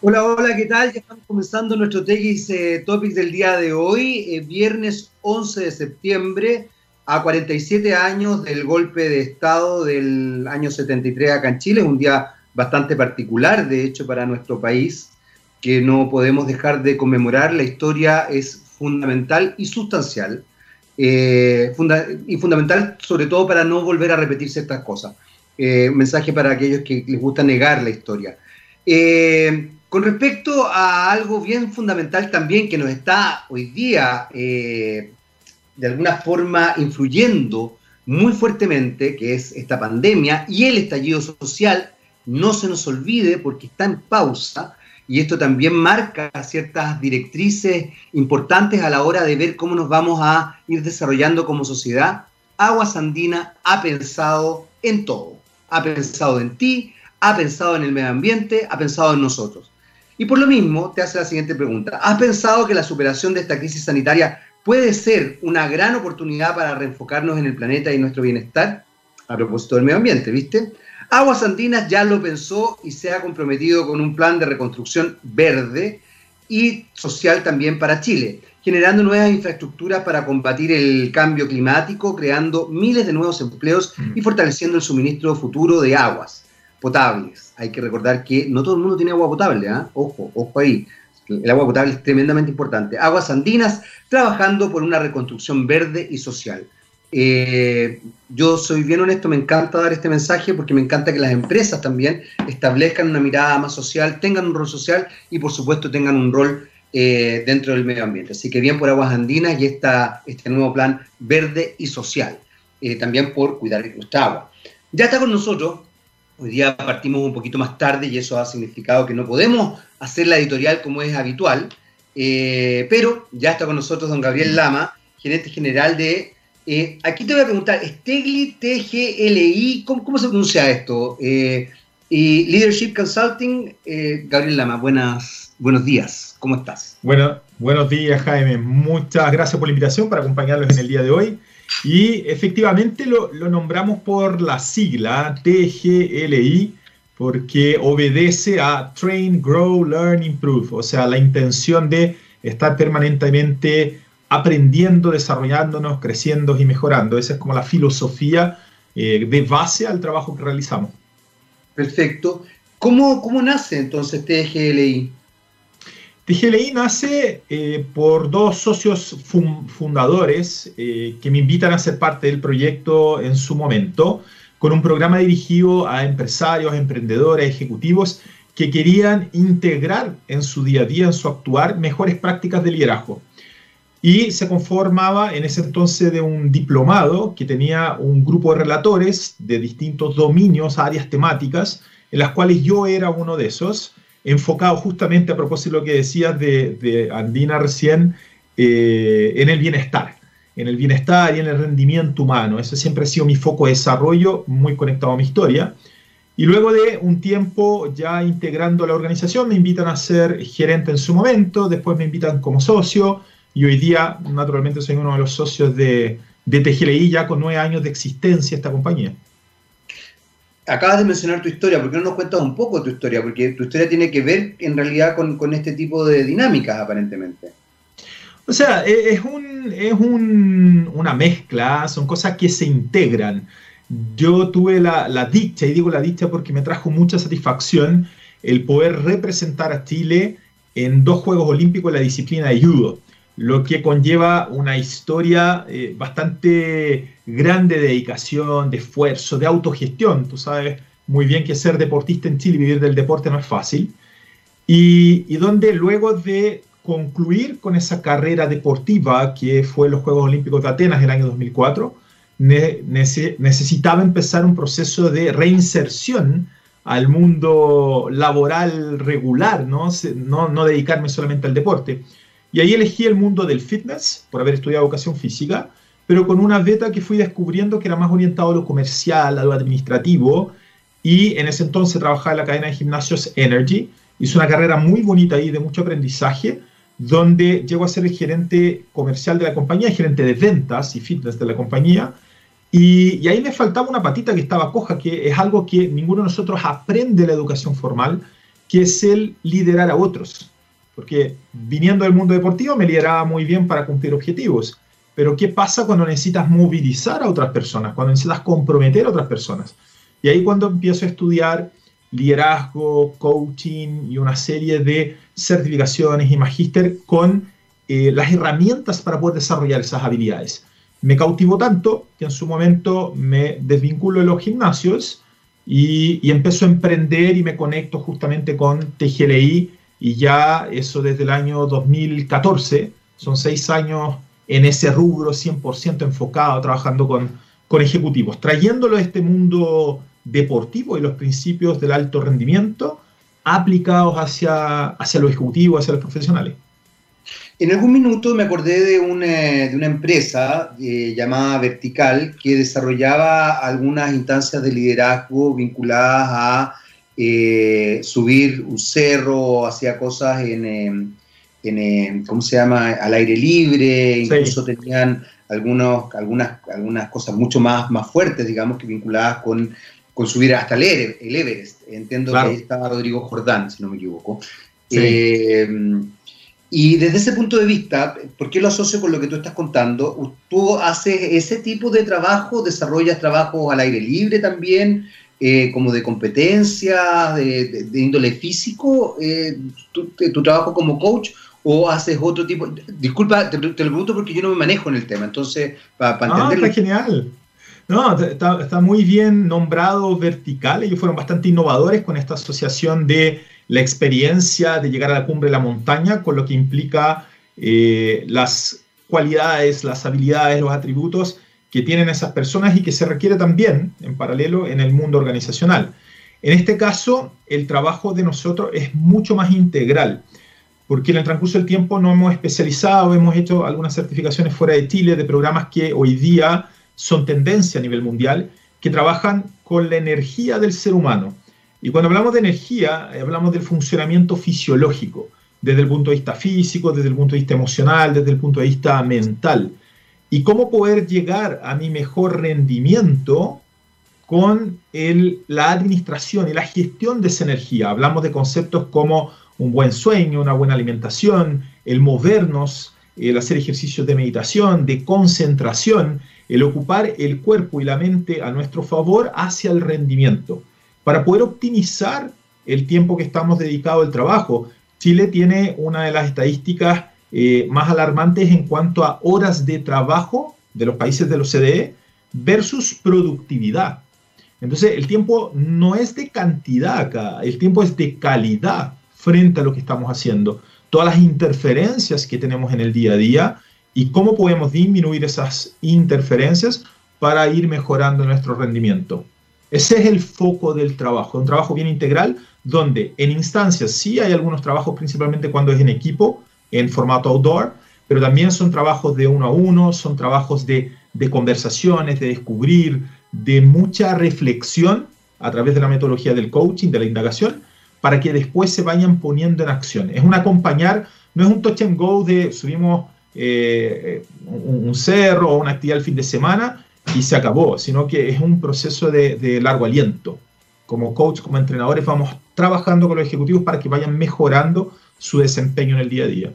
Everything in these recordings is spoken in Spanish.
Hola, hola, ¿qué tal? Ya estamos comenzando nuestro TX eh, Topics del día de hoy, eh, viernes 11 de septiembre, a 47 años del golpe de Estado del año 73 acá en Chile, un día bastante particular, de hecho, para nuestro país, que no podemos dejar de conmemorar. La historia es fundamental y sustancial, eh, y fundamental sobre todo para no volver a repetirse estas cosas. mensaje para aquellos que les gusta negar la historia. Con respecto a algo bien fundamental también que nos está hoy día eh, de alguna forma influyendo muy fuertemente, que es esta pandemia y el estallido social, no se nos olvide porque está en pausa y esto también marca ciertas directrices importantes a la hora de ver cómo nos vamos a ir desarrollando como sociedad. Aguas Andina ha pensado en todo. Ha pensado en ti, ha pensado en el medio ambiente, ha pensado en nosotros. Y por lo mismo, te hace la siguiente pregunta. ¿Has pensado que la superación de esta crisis sanitaria puede ser una gran oportunidad para reenfocarnos en el planeta y nuestro bienestar? A propósito del medio ambiente, ¿viste? Aguas Andinas ya lo pensó y se ha comprometido con un plan de reconstrucción verde y social también para Chile, generando nuevas infraestructuras para combatir el cambio climático, creando miles de nuevos empleos y fortaleciendo el suministro futuro de aguas potables. Hay que recordar que no todo el mundo tiene agua potable, ¿ah? ojo, ojo ahí. El agua potable es tremendamente importante. Aguas Andinas trabajando por una reconstrucción verde y social. Eh, yo soy bien honesto, me encanta dar este mensaje porque me encanta que las empresas también establezcan una mirada más social, tengan un rol social y por supuesto tengan un rol eh, dentro del medio ambiente. Así que bien por Aguas Andinas y esta, este nuevo plan verde y social. Eh, también por cuidar nuestra agua. Ya está con nosotros Hoy día partimos un poquito más tarde y eso ha significado que no podemos hacer la editorial como es habitual, eh, pero ya está con nosotros don Gabriel Lama, gerente general de... Eh, aquí te voy a preguntar, Stegli TGLI, ¿cómo, se pronuncia esto? Eh, y Leadership Consulting, Gabriel Lama, buenas, buenos días, ¿cómo estás? Bueno, buenos días Jaime, muchas gracias por la invitación para acompañarlos en el día de hoy. Y efectivamente lo, nombramos por la sigla TGLI porque obedece a Train, Grow, Learn, Improve, o sea, la intención de estar permanentemente aprendiendo, desarrollándonos, creciendo y mejorando. Esa es como la filosofía eh, de base al trabajo que realizamos. Perfecto. ¿Cómo, cómo nace entonces TGLI? TGLI nace eh, por dos socios fundadores eh, que me invitan a ser parte del proyecto en su momento, con un programa dirigido a empresarios, emprendedores, ejecutivos que querían integrar en su día a día, en su actuar, mejores prácticas de liderazgo. Y se conformaba en ese entonces de un diplomado que tenía un grupo de relatores de distintos dominios, áreas temáticas, en las cuales yo era uno de esos enfocado justamente a propósito de lo que decías de, Andina recién, eh, en el bienestar, en el bienestar y en el rendimiento humano. Ese siempre ha sido mi foco de desarrollo, muy conectado a mi historia. Y luego de un tiempo ya integrando la organización, me invitan a ser gerente en su momento, después me invitan como socio y hoy día, naturalmente, soy uno de los socios de, de TGLI ya con nueve años de existencia esta compañía acabas de mencionar tu historia, ¿por qué no nos cuentas un poco tu historia? Porque tu historia tiene que ver en realidad con, este tipo de dinámicas, aparentemente. O sea, e, es, un, es un, una mezcla, son cosas que se integran. Yo tuve la, la, dicha, y digo la dicha porque me trajo mucha satisfacción, el poder representar a Chile en dos Juegos Olímpicos en la disciplina de judo lo que conlleva una historia eh, bastante grande de dedicación, de esfuerzo, de autogestión. Tú sabes muy bien que ser deportista en Chile y vivir del deporte no es fácil. Y, donde luego de concluir con esa carrera deportiva que fue los Juegos Olímpicos de Atenas el año 2004, necesitaba empezar un proceso de reinserción al mundo laboral regular, no, no dedicarme solamente al deporte. Y ahí elegí el mundo del fitness, por haber estudiado educación física, pero con una beta que fui descubriendo que era más orientado a lo comercial, a lo administrativo, y en ese entonces trabajaba en la cadena de gimnasios Energy. Hice una carrera muy bonita ahí de mucho aprendizaje, donde llego a ser el gerente comercial de la compañía, el gerente de ventas y fitness de la compañía. Y, y, ahí me faltaba una patita que estaba coja, que es algo que ninguno de nosotros aprende en la educación formal, que es el liderar a otros. Porque viniendo del mundo deportivo me lideraba muy bien para cumplir objetivos. Pero ¿qué pasa cuando necesitas movilizar a otras personas? Cuando necesitas comprometer a otras personas. Y ahí cuando empiezo a estudiar liderazgo, coaching y una serie de certificaciones y magíster con eh, las herramientas para poder desarrollar esas habilidades. Me cautivó tanto que en su momento me desvinculo de los gimnasios y, y empiezo a emprender y me conecto justamente con TGLI y ya eso desde el año 2014, son seis años en ese rubro 100% enfocado, trabajando con, con ejecutivos, trayéndolo a este mundo deportivo y los principios del alto rendimiento aplicados hacia, hacia los ejecutivos, hacia los profesionales. En algún minuto me acordé de una, de una empresa eh, llamada Vertical que desarrollaba algunas instancias de liderazgo vinculadas a eh, subir un cerro, hacía cosas en, em, en, em, ¿cómo se llama?, al aire libre, incluso tenían algunos, algunas, algunas cosas mucho más, más fuertes, digamos, que vinculadas con con subir hasta el, Everest. Entiendo que ahí estaba Rodrigo Jordán, si no me equivoco. Eh, y desde ese punto de vista, ¿por qué lo asocio con lo que tú estás contando? ¿Tú haces ese tipo de trabajo, desarrollas trabajos al aire libre también, eh, como de competencia, de, índole físico, eh, tu, trabajo como coach, o haces otro tipo? Disculpa, te, lo pregunto porque yo no me manejo en el tema, entonces, para, para ah, está genial. No, está, muy bien nombrado vertical. Ellos fueron bastante innovadores con esta asociación de la experiencia de llegar a la cumbre de la montaña, con lo que implica eh, las cualidades, las habilidades, los atributos que tienen esas personas y que se requiere también en paralelo en el mundo organizacional. En este caso, el trabajo de nosotros es mucho más integral, porque en el transcurso del tiempo no hemos especializado, hemos hecho algunas certificaciones fuera de Chile de programas que hoy día son tendencia a nivel mundial, que trabajan con la energía del ser humano. Y cuando hablamos de energía, eh, hablamos del funcionamiento fisiológico, desde el punto de vista físico, desde el punto de vista emocional, desde el punto de vista mental. Y cómo poder llegar a mi mejor rendimiento con la administración y la gestión de esa energía. Hablamos de conceptos como un buen sueño, una buena alimentación, el movernos, el hacer ejercicios de meditación, de concentración, el ocupar el cuerpo y la mente a nuestro favor hacia el rendimiento. Para poder optimizar el tiempo que estamos dedicados al trabajo, Chile tiene una de las estadísticas eh, más alarmantes en cuanto a horas de trabajo de los países de los CDE versus productividad. Entonces, el tiempo no es de cantidad acá, el tiempo es de calidad frente a lo que estamos haciendo. Todas las interferencias que tenemos en el día a día y cómo podemos disminuir esas interferencias para ir mejorando nuestro rendimiento. Ese es el foco del trabajo, un trabajo bien integral donde en instancias sí hay algunos trabajos, principalmente cuando es en equipo, en formato outdoor, pero también son trabajos de uno a uno, son trabajos de, de conversaciones, de descubrir, de mucha reflexión a través de la metodología del coaching, de la indagación, para que después se vayan poniendo en acción. Es un acompañar, no es un touch and go de subimos eh, un, cerro o una actividad el fin de semana y se acabó, sino que es un proceso de, largo aliento. Como coach, como entrenadores, vamos trabajando con los ejecutivos para que vayan mejorando su desempeño en el día a día.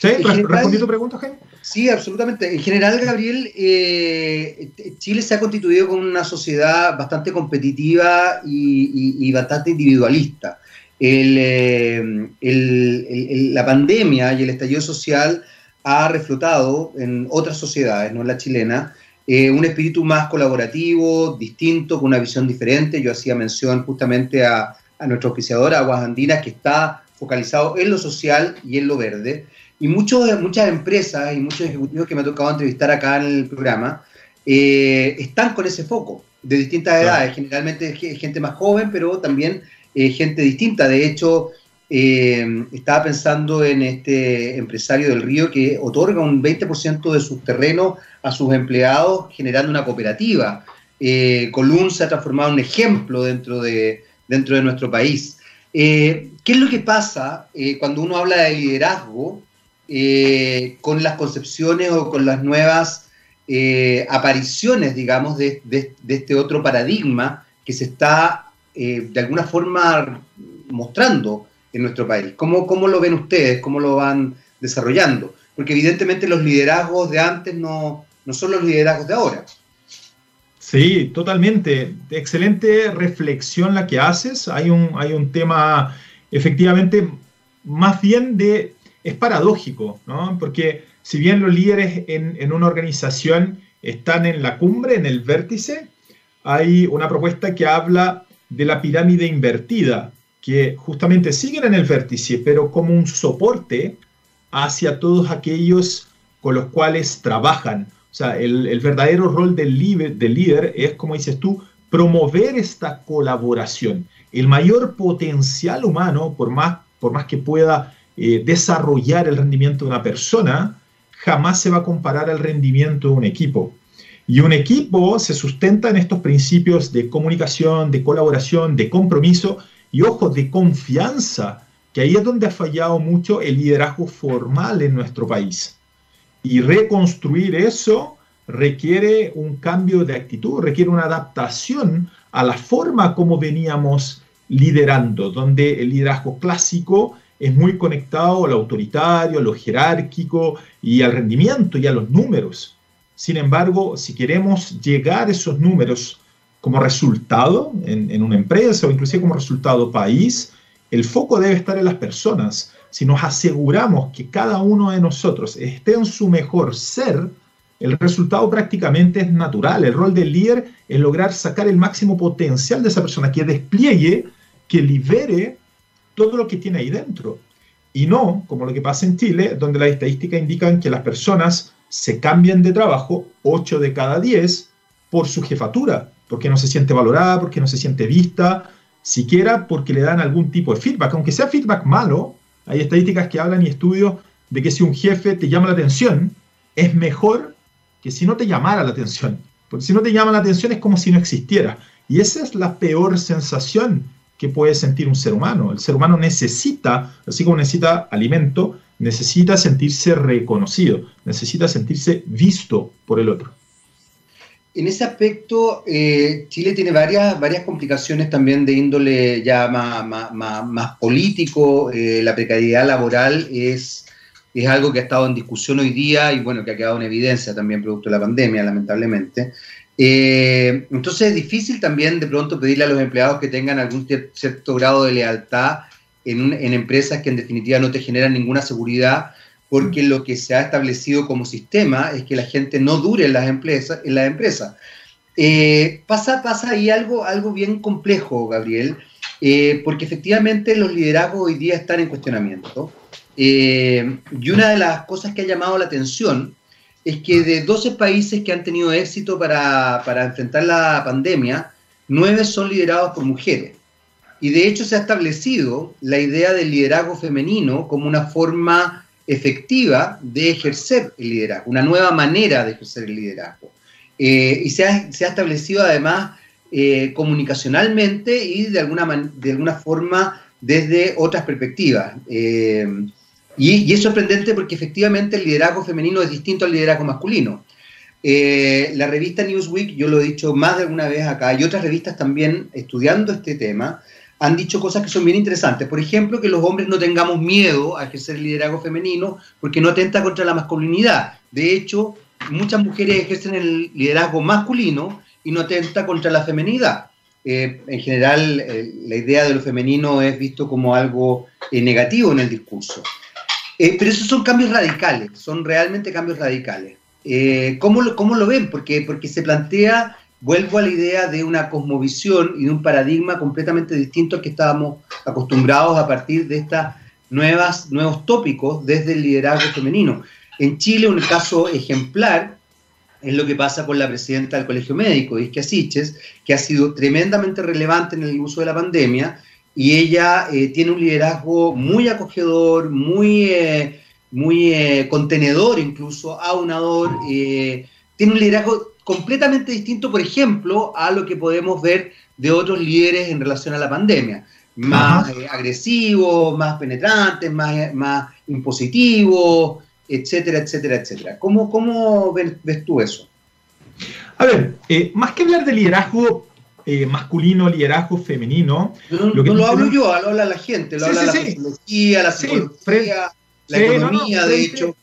¿Sí? ¿Respondí tu pregunta, Jaime? Sí, absolutamente. En general, Gabriel, eh, Chile se ha constituido con una sociedad bastante competitiva y, bastante individualista. Eh, la pandemia y el estallido social ha reflotado en otras sociedades, no en la chilena, eh, un espíritu más colaborativo, distinto, con una visión diferente. Yo hacía mención justamente a, nuestro oficiador, Aguas Andinas, que está focalizado en lo social y en lo verde. Y muchos, muchas empresas y muchos ejecutivos que me ha tocado entrevistar acá en el programa eh, están con ese foco, de distintas edades, generalmente gente más joven, pero también eh, gente distinta. De hecho, eh, estaba pensando en este empresario del río que otorga un 20% de sus terrenos a sus empleados generando una cooperativa. Eh, Colún se ha transformado en un ejemplo dentro de, dentro de nuestro país. Eh, ¿Qué es lo que pasa eh, cuando uno habla de liderazgo con las concepciones o con las nuevas apariciones, digamos, de, de, este otro paradigma que se está de alguna forma mostrando en nuestro país. ¿Cómo, ¿Cómo lo ven ustedes? ¿Cómo lo van desarrollando? Porque evidentemente los liderazgos de antes no, no son los liderazgos de ahora. Sí, totalmente. Excelente reflexión la que haces. Hay un, hay un tema, efectivamente, más bien de... Es paradójico, ¿no? Porque si bien los líderes en, en una organización están en la cumbre, en el vértice, hay una propuesta que habla de la pirámide invertida, que justamente siguen en el vértice, pero como un soporte hacia todos aquellos con los cuales trabajan. O sea, el, verdadero rol del líder, del líder es, como dices tú, promover esta colaboración. El mayor potencial humano, por más, por más que pueda eh, desarrollar el rendimiento de una persona, jamás se va a comparar al rendimiento de un equipo. Y un equipo se sustenta en estos principios de comunicación, de colaboración, de compromiso y, ojo, de confianza, que ahí es donde ha fallado mucho el liderazgo formal en nuestro país. Y reconstruir eso requiere un cambio de actitud, requiere una adaptación a la forma como veníamos liderando, donde el liderazgo clásico es muy conectado al autoritario, a lo jerárquico y al rendimiento y a los números. Sin embargo, si queremos llegar a esos números como resultado en, una empresa o inclusive como resultado país, el foco debe estar en las personas. Si nos aseguramos que cada uno de nosotros esté en su mejor ser, el resultado prácticamente es natural. El rol del líder es lograr sacar el máximo potencial de esa persona, que despliegue, que libere todo lo que tiene ahí dentro. Y no, como lo que pasa en Chile, donde las estadísticas indican que las personas se cambian de trabajo 8 de cada 10 por su jefatura, porque no se siente valorada, porque no se siente vista, siquiera porque le dan algún tipo de feedback, aunque sea feedback malo, hay estadísticas que hablan y estudios de que si un jefe te llama la atención, es mejor que si no te llamara la atención, porque si no te llama la atención es como si no existiera. Y esa es la peor sensación que puede sentir un ser humano. El ser humano necesita, así como necesita alimento, necesita sentirse reconocido, necesita sentirse visto por el otro. En ese aspecto, eh, Chile tiene varias, varias complicaciones también de índole ya más, más, político. Eh, la precariedad laboral es, es algo que ha estado en discusión hoy día y bueno, que ha quedado en evidencia también producto de la pandemia, lamentablemente. Eh, entonces es difícil también de pronto pedirle a los empleados que tengan algún cierto grado de lealtad en, en empresas que en definitiva no te generan ninguna seguridad porque lo que se ha establecido como sistema es que la gente no dure en las empresas. En las empresas. Eh, pasa, pasa ahí algo, algo bien complejo, Gabriel, eh, porque efectivamente los liderazgos hoy día están en cuestionamiento. Eh, y una de las cosas que ha llamado la atención es que de 12 países que han tenido éxito para, para enfrentar la pandemia, 9 son liderados por mujeres. Y de hecho se ha establecido la idea del liderazgo femenino como una forma efectiva de ejercer el liderazgo, una nueva manera de ejercer el liderazgo. Eh, y se ha, establecido además eh, comunicacionalmente y de alguna, de alguna forma desde otras perspectivas. Eh, y, es sorprendente porque efectivamente el liderazgo femenino es distinto al liderazgo masculino. la revista Newsweek, yo lo he dicho más de alguna vez acá, y otras revistas también estudiando este tema, han dicho cosas que son bien interesantes. Por ejemplo, que los hombres no tengamos miedo a ejercer el liderazgo femenino porque no atenta contra la masculinidad. De hecho, muchas mujeres ejercen el liderazgo masculino y no atenta contra la feminidad. Eh, en general, eh, la idea de lo femenino es visto como algo eh, negativo en el discurso. pero esos son cambios radicales, son realmente cambios radicales. ¿cómo, lo, ¿Cómo lo ven? Porque, porque se plantea vuelvo a la idea de una cosmovisión y de un paradigma completamente distinto al que estábamos acostumbrados a partir de estos nuevos tópicos desde el liderazgo femenino. En Chile, un caso ejemplar es lo que pasa con la presidenta del Colegio Médico, Isquia Siches, que ha sido tremendamente relevante en el uso de la pandemia y ella eh, tiene un liderazgo muy acogedor, muy, eh, muy eh, contenedor, incluso aunador, tiene un liderazgo completamente distinto, por ejemplo, a lo que podemos ver de otros líderes en relación a la pandemia. Más eh, agresivos, más penetrantes, más, más impositivos, etcétera, etcétera, etcétera. ¿Cómo, cómo ves, tú eso? A ver, eh, más que hablar de liderazgo, eh, masculino, liderazgo femenino. No, lo, no lo hablo yo, lo habla la gente, lo habla la sociología, la psicología, la economía, de hecho.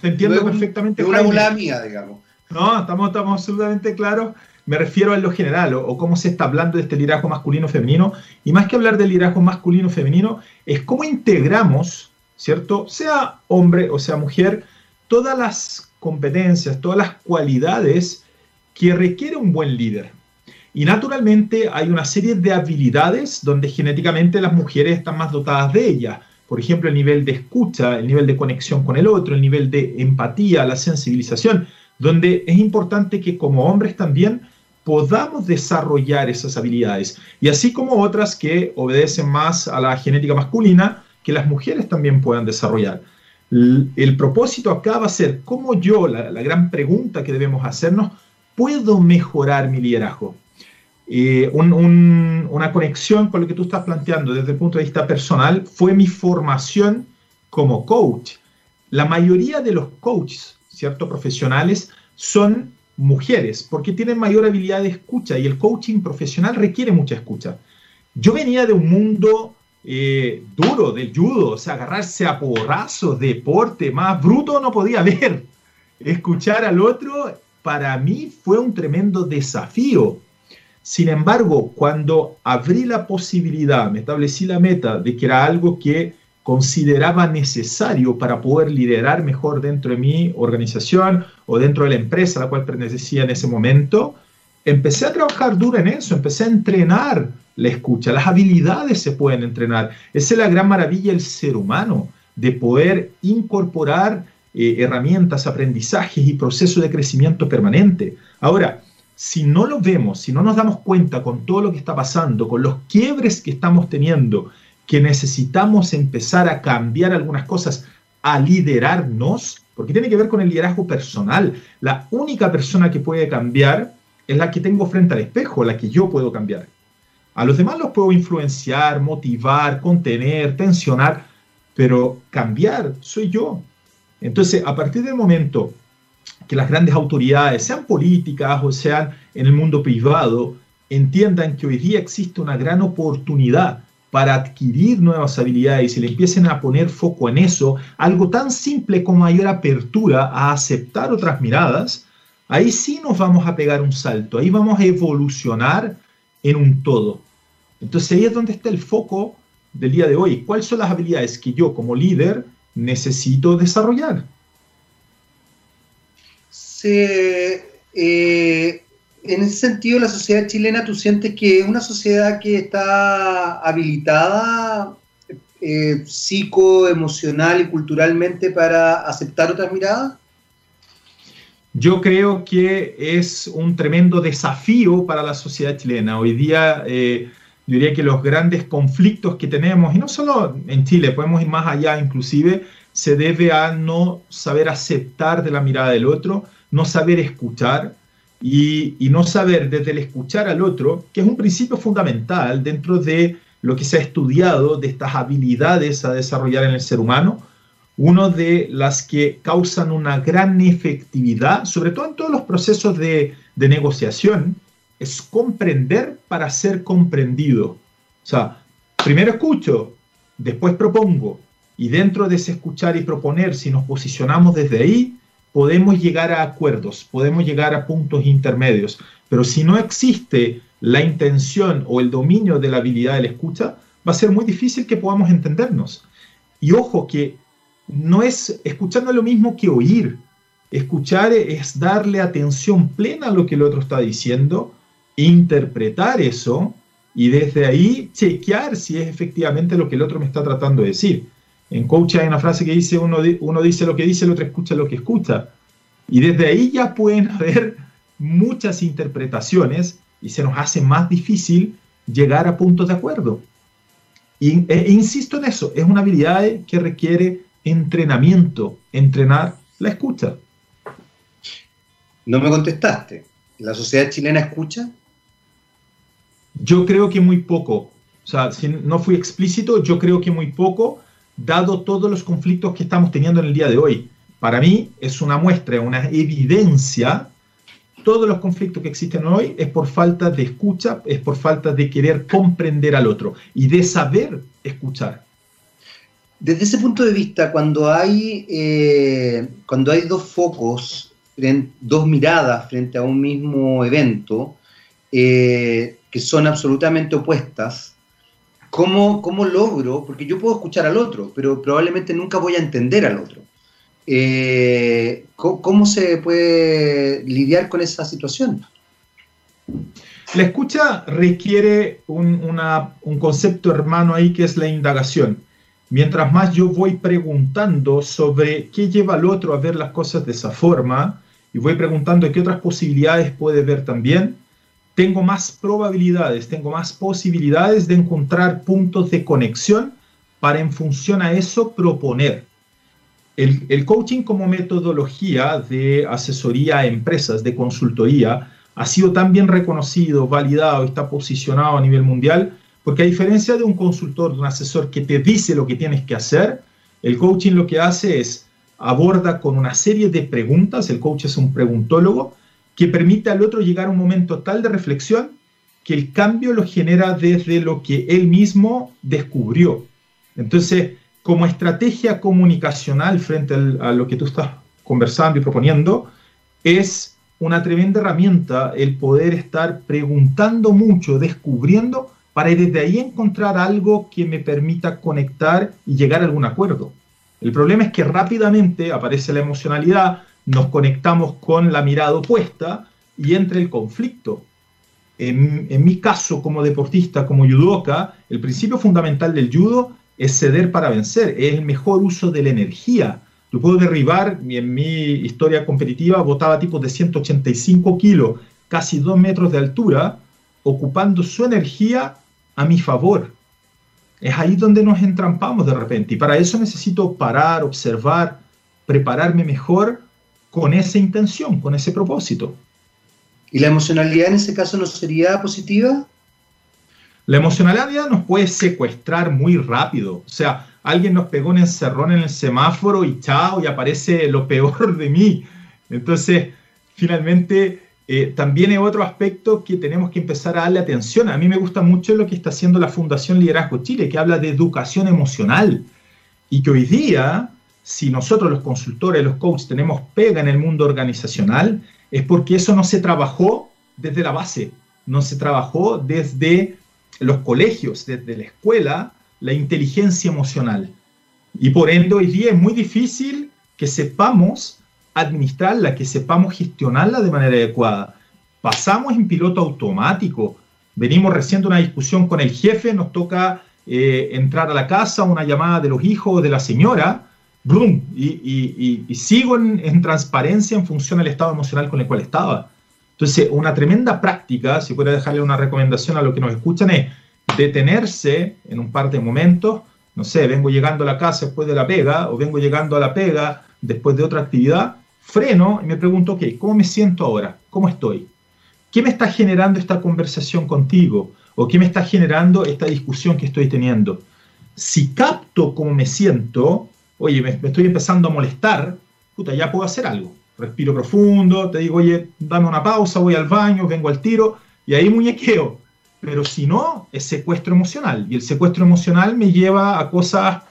Te entiendo perfectamente. Es una mía, digamos. No, estamos, estamos absolutamente claros. Me refiero a lo general, o, cómo se está hablando de este liderazgo masculino-femenino. Y más que hablar del liderazgo masculino-femenino, es cómo integramos, ¿cierto? Sea hombre o sea mujer, todas las competencias, todas las cualidades que requiere un buen líder. Y naturalmente hay una serie de habilidades donde genéticamente las mujeres están más dotadas de ellas. Por ejemplo, el nivel de escucha, el nivel de conexión con el otro, el nivel de empatía, la sensibilización, donde es importante que como hombres también podamos desarrollar esas habilidades. Y así como otras que obedecen más a la genética masculina, que las mujeres también puedan desarrollar. El, propósito acá va a ser cómo yo, la, gran pregunta que debemos hacernos, puedo mejorar mi liderazgo. Eh, una conexión con lo que tú estás planteando desde el punto de vista personal fue mi formación como coach. La mayoría de los coaches, ¿cierto? Profesionales son mujeres porque tienen mayor habilidad de escucha y el coaching profesional requiere mucha escucha. Yo venía de un mundo eh, duro, del judo, o sea, agarrarse a porrazos, deporte, más bruto no podía ver. Escuchar al otro para mí fue un tremendo desafío sin embargo, cuando abrí la posibilidad, me establecí la meta de que era algo que consideraba necesario para poder liderar mejor dentro de mi organización o dentro de la empresa a la cual pertenecía en ese momento, empecé a trabajar duro en eso, empecé a entrenar la escucha. Las habilidades se pueden entrenar. Esa es la gran maravilla del ser humano, de poder incorporar eh, herramientas, aprendizajes y procesos de crecimiento permanente. Ahora, si no lo vemos, si no nos damos cuenta con todo lo que está pasando, con los quiebres que estamos teniendo, que necesitamos empezar a cambiar algunas cosas, a liderarnos, porque tiene que ver con el liderazgo personal. La única persona que puede cambiar es la que tengo frente al espejo, la que yo puedo cambiar. A los demás los puedo influenciar, motivar, contener, tensionar, pero cambiar soy yo. Entonces, a partir del momento que las grandes autoridades, sean políticas o sean en el mundo privado, entiendan que hoy día existe una gran oportunidad para adquirir nuevas habilidades y le empiecen a poner foco en eso, algo tan simple como mayor apertura a aceptar otras miradas, ahí sí nos vamos a pegar un salto, ahí vamos a evolucionar en un todo. Entonces ahí es donde está el foco del día de hoy. ¿Cuáles son las habilidades que yo como líder necesito desarrollar? Eh, en ese sentido, la sociedad chilena, ¿tú sientes que es una sociedad que está habilitada eh, psico, emocional y culturalmente para aceptar otras miradas? Yo creo que es un tremendo desafío para la sociedad chilena. Hoy día, eh, yo diría que los grandes conflictos que tenemos, y no solo en Chile, podemos ir más allá inclusive, se debe a no saber aceptar de la mirada del otro, no saber escuchar y, no saber desde el escuchar al otro, que es un principio fundamental dentro de lo que se ha estudiado de estas habilidades a desarrollar en el ser humano, una de las que causan una gran efectividad, sobre todo en todos los procesos de, de negociación, es comprender para ser comprendido. O sea, primero escucho, después propongo, y dentro de ese escuchar y proponer, si nos posicionamos desde ahí, podemos llegar a acuerdos, podemos llegar a puntos intermedios, pero si no existe la intención o el dominio de la habilidad de la escucha, va a ser muy difícil que podamos entendernos. Y ojo que no es escuchando lo mismo que oír. Escuchar es darle atención plena a lo que el otro está diciendo, interpretar eso y desde ahí chequear si es efectivamente lo que el otro me está tratando de decir. En coach hay una frase que dice, uno, uno dice lo que dice, el otro escucha lo que escucha. Y desde ahí ya pueden haber muchas interpretaciones y se nos hace más difícil llegar a puntos de acuerdo. E insisto en eso, es una habilidad que requiere entrenamiento, entrenar la escucha. No me contestaste. ¿La sociedad chilena escucha? Yo creo que muy poco. O sea, si no fui explícito, yo creo que muy poco dado todos los conflictos que estamos teniendo en el día de hoy. Para mí es una muestra, una evidencia todos los conflictos que existen hoy es por falta de escucha, es por falta de querer comprender al otro y de saber escuchar. Desde ese punto de vista, cuando hay, eh, cuando hay dos focos, dos miradas frente a un mismo evento, eh, que son absolutamente opuestas, ¿cómo, ¿cómo logro? Porque yo puedo escuchar al otro, pero probablemente nunca voy a entender al otro. Eh, ¿cómo, se puede lidiar con esa situación? La escucha requiere un, un, concepto hermano ahí que es la indagación. Mientras más yo voy preguntando sobre qué lleva al otro a ver las cosas de esa forma y voy preguntando qué otras posibilidades puede ver también, tengo más probabilidades, tengo más posibilidades de encontrar puntos de conexión para en función a eso proponer. El, coaching como metodología de asesoría a empresas, de consultoría, ha sido tan bien reconocido, validado, está posicionado a nivel mundial, porque a diferencia de un consultor, de un asesor que te dice lo que tienes que hacer, el coaching lo que hace es aborda con una serie de preguntas, el coach es un preguntólogo, que permite al otro llegar a un momento tal de reflexión que el cambio lo genera desde lo que él mismo descubrió. Entonces, como estrategia comunicacional frente a lo que tú estás conversando y proponiendo, es una tremenda herramienta el poder estar preguntando mucho, descubriendo, para desde ahí encontrar algo que me permita conectar y llegar a algún acuerdo. El problema es que rápidamente aparece la emocionalidad, nos conectamos con la mirada opuesta y entra el conflicto. En, en mi caso, como deportista, como judoka, el principio fundamental del judo es ceder para vencer, es el mejor uso de la energía. Yo puedo derribar, en mi historia competitiva botaba tipos de 185 kilos, casi 2 metros de altura, ocupando su energía a mi favor. Es ahí donde nos entrampamos de repente y para eso necesito parar, observar, prepararme mejor con esa intención, con ese propósito. ¿Y la emocionalidad en ese caso no sería positiva? La emocionalidad nos puede secuestrar muy rápido. O sea, alguien nos pegó un encerrón en el semáforo y chao, y aparece lo peor de mí. Entonces, finalmente, eh, también hay otro aspecto que tenemos que empezar a darle atención. A mí me gusta mucho lo que está haciendo la Fundación Liderazgo Chile, que habla de educación emocional. Y que hoy día, si nosotros los consultores, los coaches, tenemos pega en el mundo organizacional, es porque eso no se trabajó desde la base, no se trabajó desde los colegios, desde la escuela, la inteligencia emocional. Y por ende hoy día es muy difícil que sepamos administrarla, que sepamos gestionarla de manera adecuada. Pasamos en piloto automático. Venimos recién de una discusión con el jefe, nos toca eh, entrar a la casa, una llamada de los hijos de la señora, ¡brum! Y, sigo en, en, transparencia en función del estado emocional con el cual estaba. Entonces, una tremenda práctica, si puedo dejarle una recomendación a los que nos escuchan, es detenerse en un par de momentos, no sé, vengo llegando a la casa después de la pega o vengo llegando a la pega después de otra actividad, freno y me pregunto, ok, ¿cómo me siento ahora? ¿Cómo estoy? ¿Qué me está generando esta conversación contigo? ¿O qué me está generando esta discusión que estoy teniendo? Si capto cómo me siento, oye, me, me estoy empezando a molestar, puta, ya puedo hacer algo respiro profundo, te digo, oye, dame una pausa, voy al baño, vengo al tiro, y ahí muñequeo. Pero si no, es secuestro emocional. Y el secuestro emocional me lleva a cosas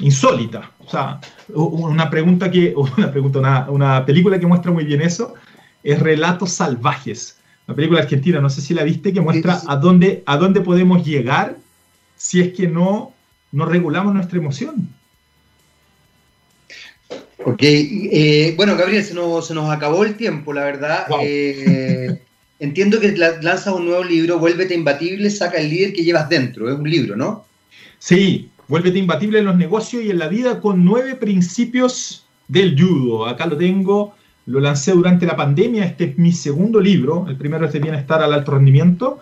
insólitas. O sea, una pregunta que, una pregunta, una, una película que muestra muy bien eso, es Relatos Salvajes. Una película argentina, no sé si la viste, que muestra a dónde, a dónde podemos llegar si es que no, no regulamos nuestra emoción. Ok, eh, bueno, Gabriel, se nos, se nos, acabó el tiempo, la verdad. Eh, entiendo que lanzas un nuevo libro, Vuélvete Imbatible, saca el líder que llevas dentro, es un libro, ¿no? Sí, Vuélvete Imbatible en los negocios y en la vida con nueve principios del judo. Acá lo tengo, lo lancé durante la pandemia, este es mi segundo libro, el primero es de bienestar al alto rendimiento,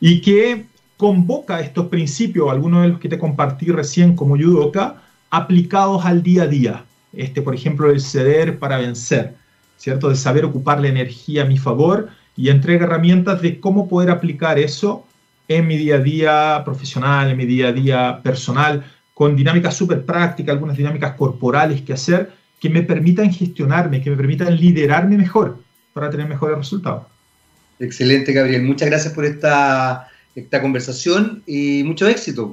y que convoca estos principios, algunos de los que te compartí recién como judoka, aplicados al día a día este, por ejemplo, el ceder para vencer, ¿cierto? De saber ocupar la energía a mi favor y entrega herramientas de cómo poder aplicar eso en mi día a día profesional, en mi día a día personal, con dinámicas súper prácticas, algunas dinámicas corporales que hacer que me permitan gestionarme, que me permitan liderarme mejor. para tener mejores resultados. Excelente, Gabriel. Muchas gracias por esta, esta conversación y mucho éxito.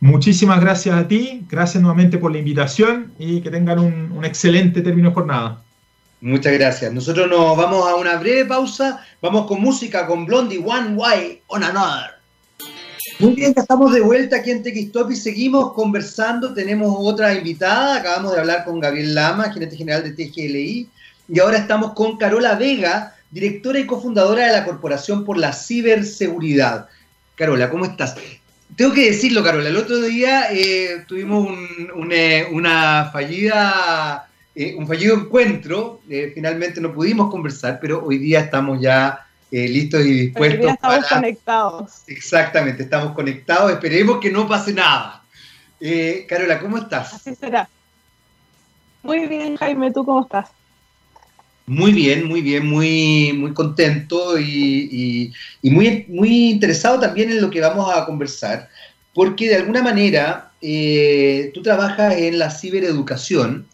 Muchísimas gracias a ti, gracias nuevamente por la invitación y que tengan un, excelente término de jornada. Muchas gracias. Nosotros nos vamos a una breve pausa. Vamos con música con Blondie One Way on Another. Muy bien, ya estamos de vuelta aquí en y Seguimos conversando. Tenemos otra invitada. Acabamos de hablar con Gabriel Lama, gerente general de TGLI. Y ahora estamos con Carola Vega, directora y cofundadora de la Corporación por la Ciberseguridad. Carola, ¿cómo estás? Tengo que decirlo, Carola, el otro día eh, tuvimos eh, una fallida, eh, un fallido encuentro, finalmente no pudimos conversar, pero hoy día estamos ya listos y dispuestos. Hoy día estamos conectados. Exactamente, estamos conectados, esperemos que no pase nada. Carola, ¿cómo estás? Así será. Muy bien, Jaime, ¿tú cómo estás? Muy bien, muy bien, muy, muy contento y, muy, muy interesado también en lo que vamos a conversar, porque de alguna manera eh, tú trabajas en la cibereducación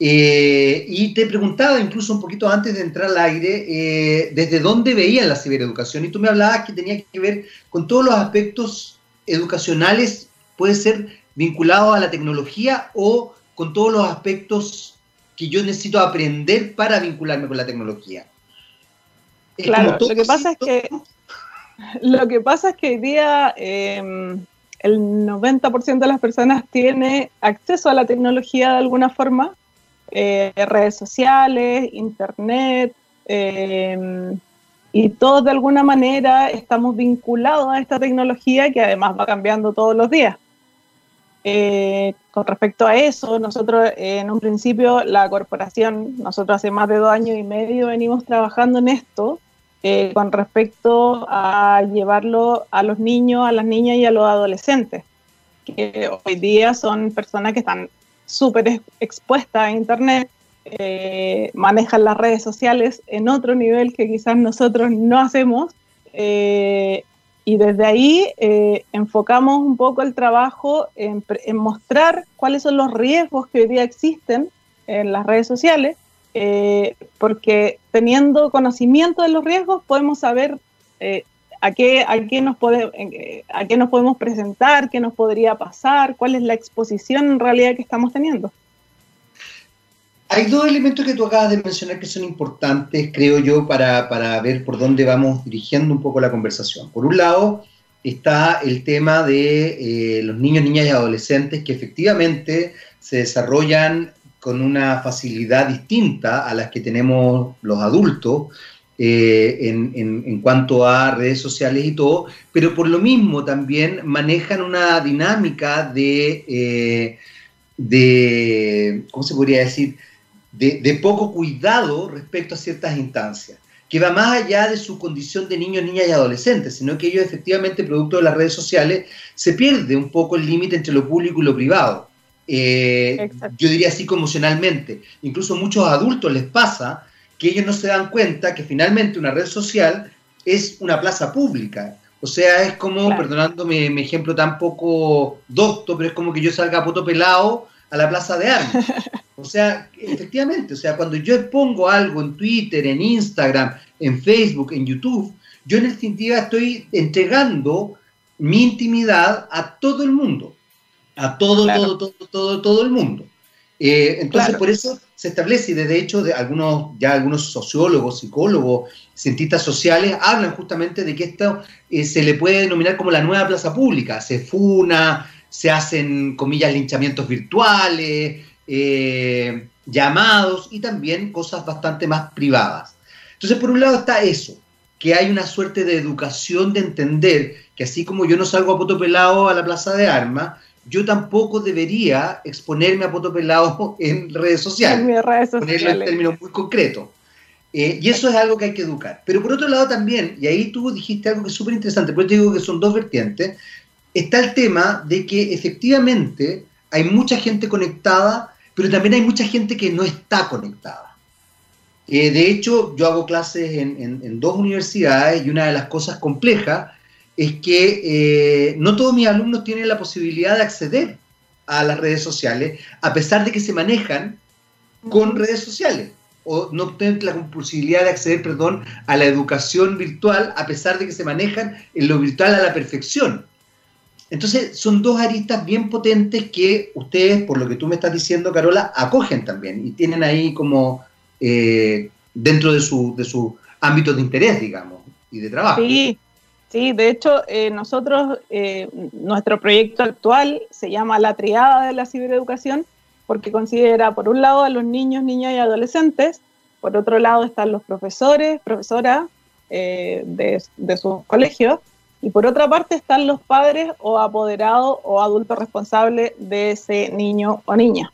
eh, y te preguntaba incluso un poquito antes de entrar al aire eh, desde dónde veían la cibereducación y tú me hablabas que tenía que ver con todos los aspectos educacionales, puede ser vinculado a la tecnología o con todos los aspectos que yo necesito aprender para vincularme con la tecnología. claro, lo que pasa es que lo que pasa es que hoy día em, el 90% de las personas tiene acceso a la tecnología de alguna forma, eh, redes sociales, internet, em, y todos de alguna manera estamos vinculados a esta tecnología que además va cambiando todos los días. Eh, con respecto a eso, nosotros eh, en un principio, la corporación, nosotros hace más de dos años y medio venimos trabajando en esto eh, con respecto a llevarlo a los niños, a las niñas y a los adolescentes, que hoy día son personas que están súper expuestas a Internet, manejan las redes sociales en otro nivel que quizás nosotros no hacemos. Y desde ahí eh, enfocamos un poco el trabajo en, mostrar cuáles son los riesgos que hoy día existen en las redes sociales, eh, porque teniendo conocimiento de los riesgos podemos saber eh, a, qué, a, qué nos a qué nos podemos presentar, qué nos podría pasar, cuál es la exposición en realidad que estamos teniendo. Hay dos elementos que tú acabas de mencionar que son importantes, creo yo, para, ver por dónde vamos dirigiendo un poco la conversación. Por un lado, está el tema de eh, los niños, niñas y adolescentes que efectivamente se desarrollan con una facilidad distinta a las que tenemos los adultos eh, en, cuanto a redes sociales y todo, pero por lo mismo también manejan una dinámica de, eh, de ¿cómo se podría decir? De, poco cuidado respecto a ciertas instancias, que va más allá de su condición de niños, niñas y adolescentes, sino que ellos efectivamente, producto de las redes sociales, se pierde un poco el límite entre lo público y lo privado. Eh, yo diría así emocionalmente. Incluso a muchos adultos les pasa que ellos no se dan cuenta que finalmente una red social es una plaza pública. O sea, es como, perdonándome mi ejemplo tan poco docto, pero es como que yo salga a poto pelado a la plaza de armas. O sea, efectivamente, o sea, cuando yo expongo algo en Twitter, en Instagram, en Facebook, en YouTube, yo en definitiva estoy entregando mi intimidad a todo el mundo, a todo, todo, todo, todo, todo el mundo. Eh, entonces, por eso se establece, y de hecho, de algunos, ya algunos sociólogos, psicólogos, cientistas sociales hablan justamente de que esto eh, se le puede denominar como la nueva plaza pública. Se funa, se hacen, comillas, linchamientos virtuales, eh, llamados y también cosas bastante más privadas. Entonces, por un lado está eso, que hay una suerte de educación de entender que así como yo no salgo a poto pelado a la plaza de armas, yo tampoco debería exponerme a poto pelado en redes sociales. En redes sociales. Ponerlo en términos muy concretos. Eh, y eso es algo que hay que educar. Pero por otro lado también, y ahí tú dijiste algo que es súper interesante, pero te digo que son dos vertientes, está el tema de que efectivamente hay mucha gente conectada pero también hay mucha gente que no está conectada. Eh, de hecho, yo hago clases en, dos universidades y una de las cosas complejas es que eh, no todos mis alumnos tienen la posibilidad de acceder a las redes sociales, a pesar de que se manejan con redes sociales. o no tienen la posibilidad de acceder, perdón, a la educación virtual, a pesar de que se manejan en lo virtual a la perfección. Entonces, son dos aristas bien potentes que ustedes, por lo que tú me estás diciendo, Carola, acogen también y tienen ahí como eh, dentro de su, de su ámbito de interés, digamos, y de trabajo. Sí, sí, de hecho, eh, nosotros, eh, nuestro proyecto actual se llama La Triada de la Cibereducación, porque considera, por un lado, a los niños, niñas y adolescentes, por otro lado están los profesores, profesoras de, de sus colegios, y por otra parte están los padres o apoderados o adultos responsables de ese niño o niña.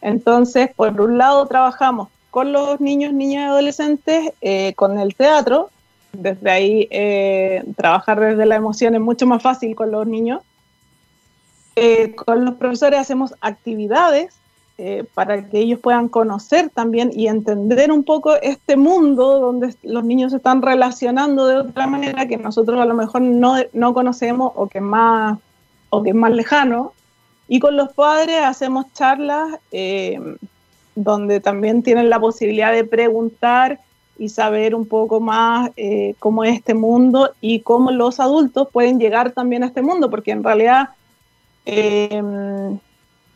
Entonces, por un lado trabajamos con los niños, niñas y adolescentes, eh, con el teatro. Desde ahí, eh, trabajar desde la emoción es mucho más fácil con los niños. Eh, con los profesores hacemos actividades eh, para que ellos puedan conocer también y entender un poco este mundo donde los niños se están relacionando de otra manera que nosotros a lo mejor no, no conocemos o que, más, o que es más lejano. Y con los padres hacemos charlas eh, donde también tienen la posibilidad de preguntar y saber un poco más eh, cómo es este mundo y cómo los adultos pueden llegar también a este mundo, porque en realidad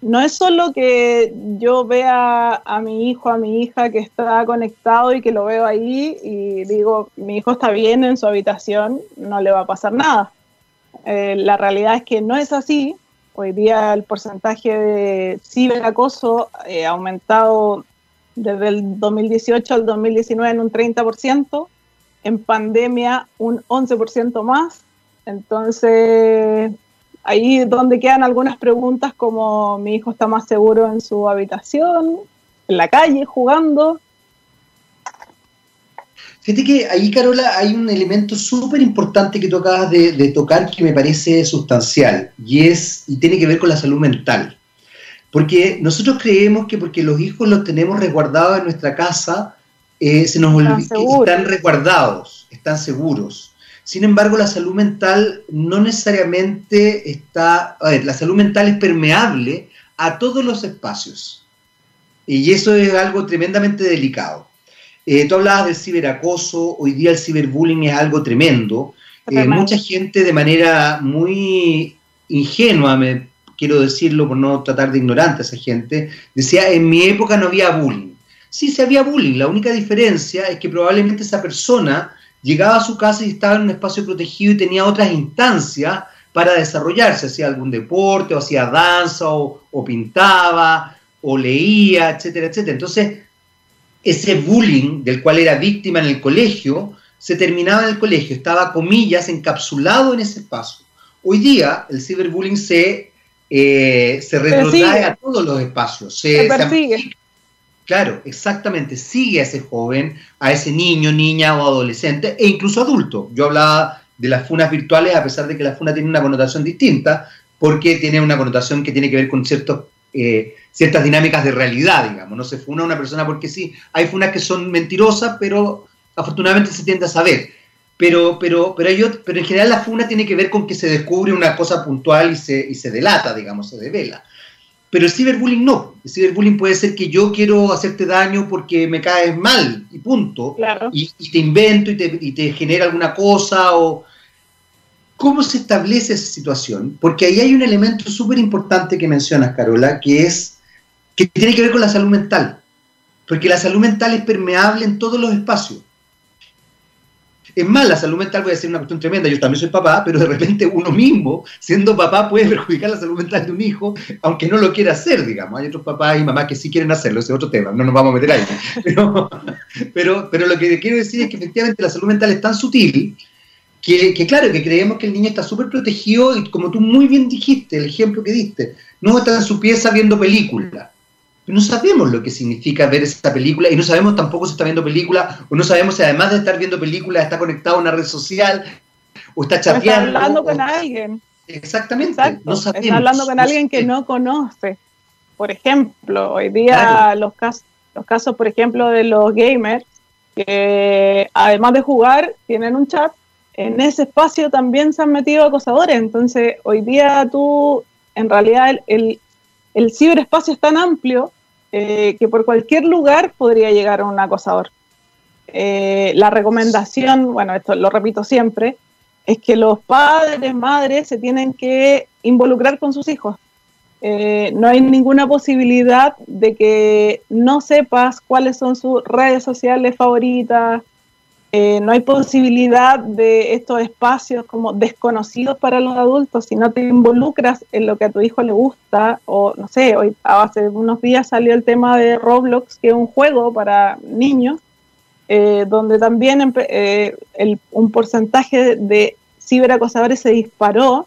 no es solo que yo vea a mi hijo, a mi hija que está conectado y que lo veo ahí y digo, mi hijo está bien en su habitación, no le va a pasar nada. Eh, la realidad es que no es así. Hoy día el porcentaje de ciberacoso eh, ha aumentado desde el 2018 al 2019 en un 30%, en pandemia un 11% más. Entonces, ahí donde quedan algunas preguntas como mi hijo está más seguro en su habitación, en la calle, jugando. Fíjate que ahí, Carola, hay un elemento súper importante que tú acabas de, tocar que me parece sustancial y, es, y tiene que ver con la salud mental. Porque nosotros creemos que porque los hijos los tenemos resguardados en nuestra casa, eh, se nos olvida que están resguardados, están seguros. Sin embargo, la salud mental no necesariamente está, a ver, la salud mental es permeable a todos los espacios. Y eso es algo tremendamente delicado. Eh, tú hablabas del ciberacoso, hoy día el ciberbullying es algo tremendo. Eh, mucha gente de manera muy ingenua, me quiero decirlo por no tratar de ignorante a esa gente, decía, en mi época no había bullying. Sí, se había bullying, la única diferencia es que probablemente esa persona llegaba a su casa y estaba en un espacio protegido y tenía otras instancias para desarrollarse, hacía algún deporte, o hacía danza, o, pintaba, o leía, etcétera, etcétera. Entonces, ese bullying del cual era víctima en el colegio, se terminaba en el colegio, estaba, comillas, encapsulado en ese espacio. Hoy día, el ciberbullying se, eh, se retrotrae a todos los espacios, se, se, Claro, exactamente. Sigue a ese joven, a ese niño, niña o adolescente, e incluso adulto. Yo hablaba de las funas virtuales, a pesar de que la funa tiene una connotación distinta, porque tiene una connotación que tiene que ver con ciertos, eh, ciertas dinámicas de realidad, digamos. No se funa a una persona porque sí. Hay funas que son mentirosas, pero afortunadamente se tiende a saber. Pero, pero, pero, hay pero en general la funa tiene que ver con que se descubre una cosa puntual y se, y se delata, digamos, se devela. Pero el ciberbullying no. El ciberbullying puede ser que yo quiero hacerte daño porque me caes mal y punto. Y, te invento y te, y te, genera alguna cosa. o ¿Cómo se establece esa situación? Porque ahí hay un elemento súper importante que mencionas, Carola, que es que tiene que ver con la salud mental. Porque la salud mental es permeable en todos los espacios. Es más, la salud mental puede ser una cuestión tremenda. Yo también soy papá, pero de repente uno mismo, siendo papá, puede perjudicar la salud mental de un hijo, aunque no lo quiera hacer, digamos. Hay otros papás y mamás que sí quieren hacerlo, ese es otro tema, no nos vamos a meter ahí. Pero, pero, pero lo que quiero decir es que efectivamente la salud mental es tan sutil que, que, claro, que creemos que el niño está súper protegido y como tú muy bien dijiste, el ejemplo que diste, no está en su pieza viendo películas no sabemos lo que significa ver esa película y no sabemos tampoco si está viendo película o no sabemos si además de estar viendo película está conectado a una red social o está chateando. está hablando con alguien. Exactamente. No sabemos, está hablando con alguien que no conoce. Por ejemplo, hoy día los, casos, los casos, por ejemplo, de los gamers, que además de jugar, tienen un chat. En ese espacio también se han metido acosadores. Entonces, hoy día tú, en realidad, el, el ciberespacio es tan amplio eh, que por cualquier lugar podría llegar a un acosador. Eh, la recomendación, bueno, esto lo repito siempre, es que los padres, madres se tienen que involucrar con sus hijos. Eh, no hay ninguna posibilidad de que no sepas cuáles son sus redes sociales favoritas, eh, no hay posibilidad de estos espacios como desconocidos para los adultos si no te involucras en lo que a tu hijo le gusta o no sé, hoy hace unos días salió el tema de Roblox, que es un juego para niños, eh, donde también un porcentaje de ciberacosadores se disparó.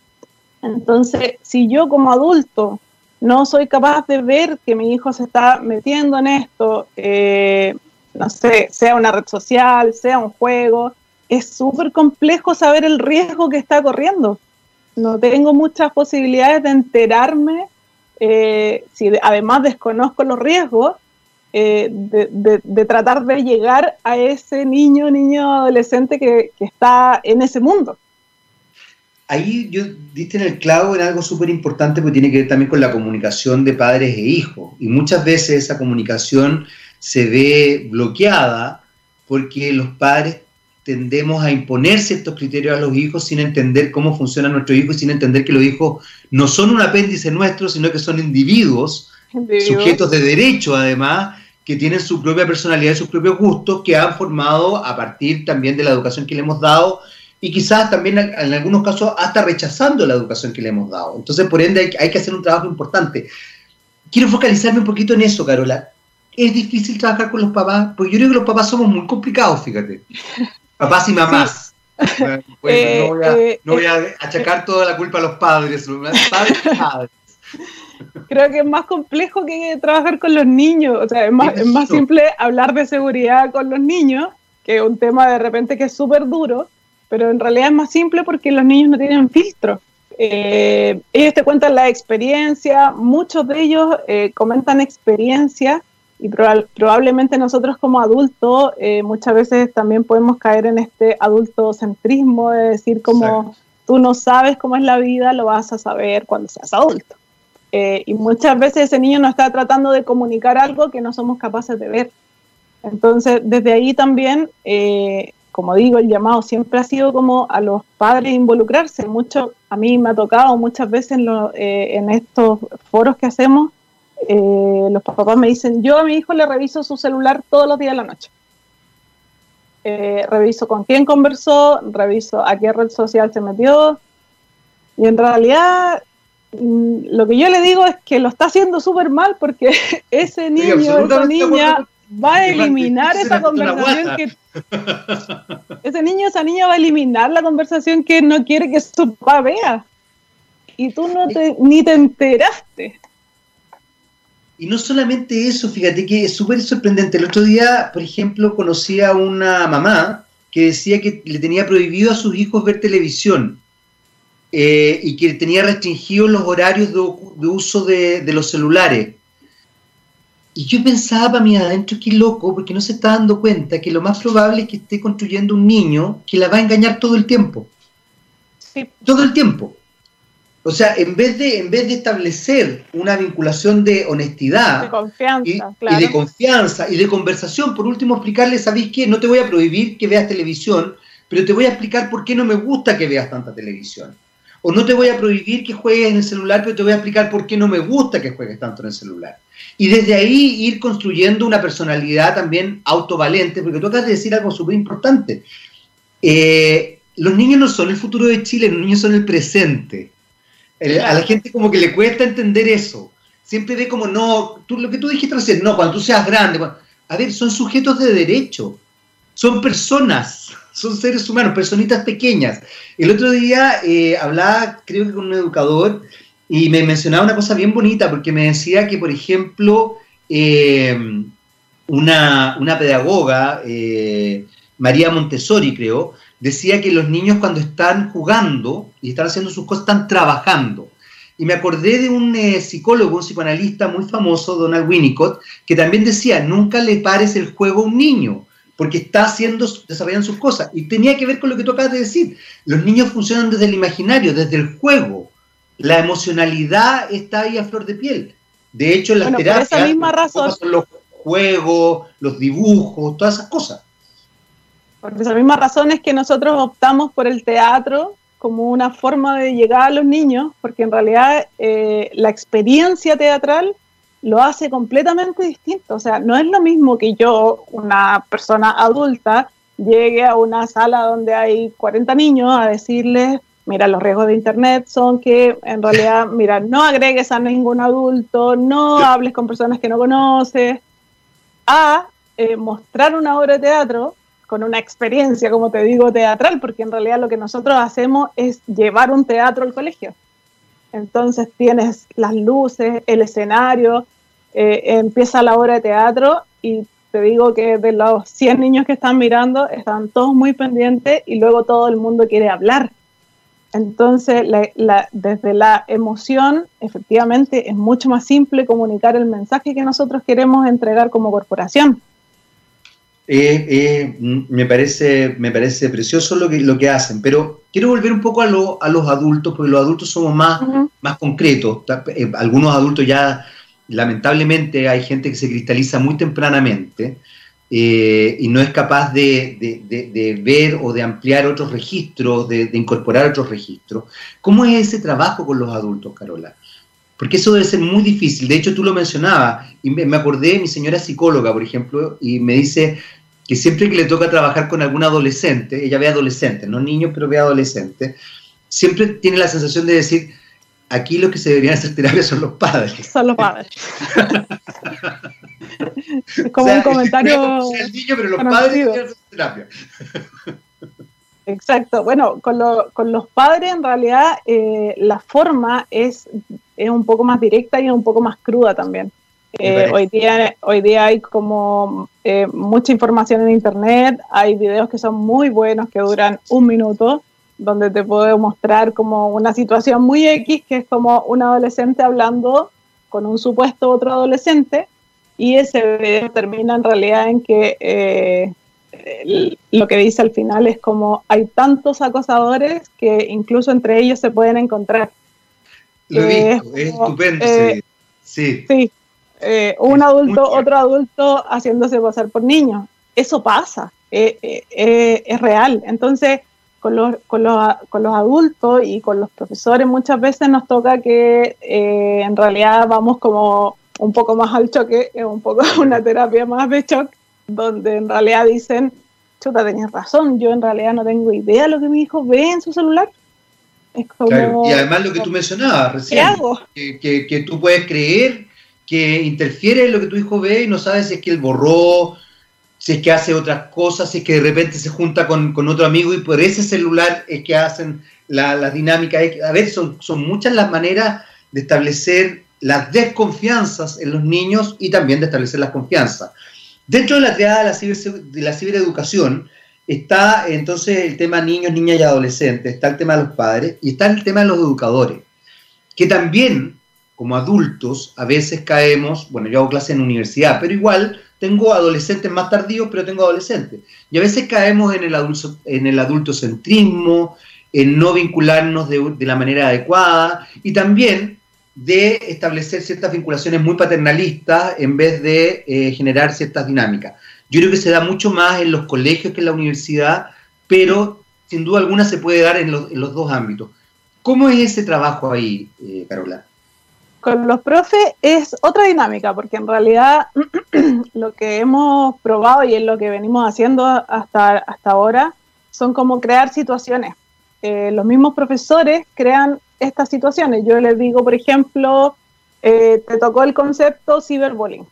Entonces, si yo como adulto no soy capaz de ver que mi hijo se está metiendo en esto, eh, no sé, sea una red social, sea un juego, es súper complejo saber el riesgo que está corriendo. No tengo muchas posibilidades de enterarme, eh, si además desconozco los riesgos, eh, de, tratar de llegar a ese niño, niño, adolescente que, que está en ese mundo ahí yo diste en el clavo en algo súper importante porque tiene que ver también con la comunicación de padres e hijos. Y muchas veces esa comunicación se ve bloqueada porque los padres tendemos a imponer ciertos criterios a los hijos sin entender cómo funciona nuestro hijo y sin entender que los hijos no son un apéndice nuestro, sino que son individuos, sujetos de derecho además, que tienen su propia personalidad y sus propios gustos, que han formado a partir también de la educación que le hemos dado y quizás también en algunos casos hasta rechazando la educación que le hemos dado. Entonces, por ende, hay, que hacer un trabajo importante. Quiero focalizarme un poquito en eso, Carola. Es difícil trabajar con los papás, porque yo creo que los papás somos muy complicados, fíjate. Papás y mamás. Eh, no, voy a, eh, achacar toda la culpa a los padres, padres padres. Creo que es más complejo que trabajar con los niños. O sea, es más, es más simple hablar de seguridad con los niños, que es un tema de repente que es súper duro, pero en realidad es más simple porque los niños no tienen filtro. Eh, ellos te cuentan la experiencia, muchos de ellos eh, comentan experiencia y probablemente nosotros como adultos eh, muchas veces también podemos caer en este adultocentrismo de decir como tú no sabes cómo es la vida, lo vas a saber cuando seas adulto. y muchas veces ese niño nos está tratando de comunicar algo que no somos capaces de ver. Entonces, desde ahí también como digo, el llamado siempre ha sido como a los padres involucrarse. Mucho, a mí me ha tocado muchas veces en, eh, en estos foros que hacemos, eh, los papás me dicen, yo a mi hijo le reviso su celular todos los días de la noche. Eh, reviso con quién conversó, reviso a qué red social se metió. Y en realidad mm, lo que yo le digo es que lo está haciendo súper mal porque ese niño, esa niña va a eliminar esa conversación que... Ese niño, esa niña va a eliminar la conversación que no quiere que su papá vea. Y tú no te, ni te enteraste. Y no solamente eso, fíjate que es súper sorprendente. El otro día, por ejemplo, conocí a una mamá que decía que le tenía prohibido a sus hijos ver televisión eh, y que tenía restringidos los horarios de, uso de, de, los celulares. Y yo pensaba para mí adentro, qué loco, porque no se está dando cuenta que lo más probable es que esté construyendo un niño que la va a engañar todo el tiempo. Todo el tiempo. O sea, en vez de, en vez de establecer una vinculación de honestidad y, de confianza y de conversación, por último explicarle, ¿sabéis qué? No te voy a prohibir que veas televisión, pero te voy a explicar por qué no me gusta que veas tanta televisión. O no te voy a prohibir que juegues en el celular, pero te voy a explicar por qué no me gusta que juegues tanto en el celular. Y desde ahí ir construyendo una personalidad también autovalente, porque tú acabas de decir algo súper importante. Eh, los niños no son el futuro de Chile, los niños son el presente. A la gente como que le cuesta entender eso. Siempre ve como, no, tú, lo que tú dijiste recién, no, cuando tú seas grande. a ver, son sujetos de derecho, son personas son seres humanos, personitas pequeñas. El otro día eh, hablaba, creo que con un educador, y me mencionaba una cosa bien bonita, porque me decía que, por ejemplo, eh, una, pedagoga, eh, María Montessori, creo, decía que los niños cuando están jugando y están haciendo sus cosas, están trabajando. Y me acordé de un psicólogo, un psicoanalista muy famoso, Donald Winnicott, que también decía, nunca le pares el juego a un niño, porque está haciendo, desarrollando sus cosas. Y tenía que ver con lo que tú acabas de decir. Los niños funcionan desde el imaginario, desde el juego. La emocionalidad está ahí a flor de piel. De hecho, las terapias esa misma razón, son los juegos, los dibujos, todas esas cosas. Por esa misma razón es que nosotros optamos por el teatro como una forma de llegar a los niños, porque en realidad eh, la experiencia teatral lo hace completamente distinto. O sea, no es lo mismo que yo, una persona adulta, llegue a una sala donde hay 40 niños a decirles, mira, los riesgos de Internet son que en realidad, mira, no agregues a ningún adulto, no hables con personas que no conoces, a eh, mostrar una obra de teatro con una experiencia, como te digo, teatral, porque en realidad lo que nosotros hacemos es llevar un teatro al colegio. Entonces tienes las luces, el escenario, eh, empieza la obra de teatro y te digo que de los 100 niños que están mirando, están todos muy pendientes y luego todo el mundo quiere hablar. Entonces, desde la emoción, efectivamente, es mucho más simple comunicar el mensaje que nosotros queremos entregar como corporación. Eh, eh, me, parece, me parece precioso lo que, lo que hacen, pero quiero volver un poco a, a los adultos, porque los adultos somos más, más concretos. Eh, algunos adultos ya, lamentablemente, hay gente que se cristaliza muy tempranamente y no es capaz de, de, ver o de ampliar otros registros, de, incorporar otros registros. ¿Cómo es ese trabajo con los adultos, Carola? Porque eso debe ser muy difícil. De hecho, tú lo mencionabas y me acordé de mi señora psicóloga, por ejemplo, y me dice que siempre que le toca trabajar con algún adolescente, ella ve adolescentes, no niños, pero ve adolescentes, siempre tiene la sensación de decir, aquí los que se deberían hacer terapia son los padres. Son los padres. Como un comentario. El niño, pero los padres deberían hacer terapia. Exacto. Bueno, con, con, los padres en realidad eh, la forma es, es, un poco más directa y un poco más cruda también. Eh, hoy, día, hoy día hay como eh, mucha información en internet, hay videos que son muy buenos que duran un minuto, donde te puedo mostrar como una situación muy X, que es como un adolescente hablando con un supuesto otro adolescente, y ese video termina en realidad en que lo que dice al final es como hay tantos acosadores que incluso entre ellos se pueden encontrar. Lo he visto, es, estupendo. Eh, sí. sí. Eh, un adulto, otro adulto haciéndose pasar por niño. Eso pasa, eh, es real. Entonces, con los, con, los, con los adultos y con los profesores muchas veces nos toca que en realidad vamos como un poco más al choque, un poco una terapia más de shock donde en realidad dicen, chuta, tenías razón, yo en realidad no tengo idea de lo que mi hijo ve en su celular. Es como, y además lo que tú mencionabas recién, Que, que, tú puedes creer que interfiere en lo que tu hijo ve y no sabes si es que él borró, si es que hace otras cosas, si es que de repente se junta con, con otro amigo y por ese celular es que hacen la, la dinámica. A ver, son, son muchas las maneras de establecer las desconfianzas en los niños y también de establecer las confianzas. Dentro de la triada de la, cibereducación está entonces el tema niños, niñas y adolescentes, está el tema de los padres y está el tema de los educadores, que también como adultos a veces caemos, bueno, yo hago clase en universidad, pero igual tengo adolescentes más tardíos, pero tengo adolescentes. Y a veces caemos en el, adulto, en el adultocentrismo, en no vincularnos de, de la manera adecuada y también de establecer ciertas vinculaciones muy paternalistas en vez de eh, generar ciertas dinámicas. Yo creo que se da mucho más en los colegios que en la universidad, pero sin duda alguna se puede dar en, los dos ámbitos. ¿Cómo es ese trabajo ahí, eh, Carola? Con los profes es otra dinámica, porque en realidad lo que hemos probado y es lo que venimos haciendo hasta, hasta ahora son como crear situaciones. Eh, los mismos profesores crean estas situaciones. Yo les digo, por ejemplo, eh, te tocó el concepto ciberbullying.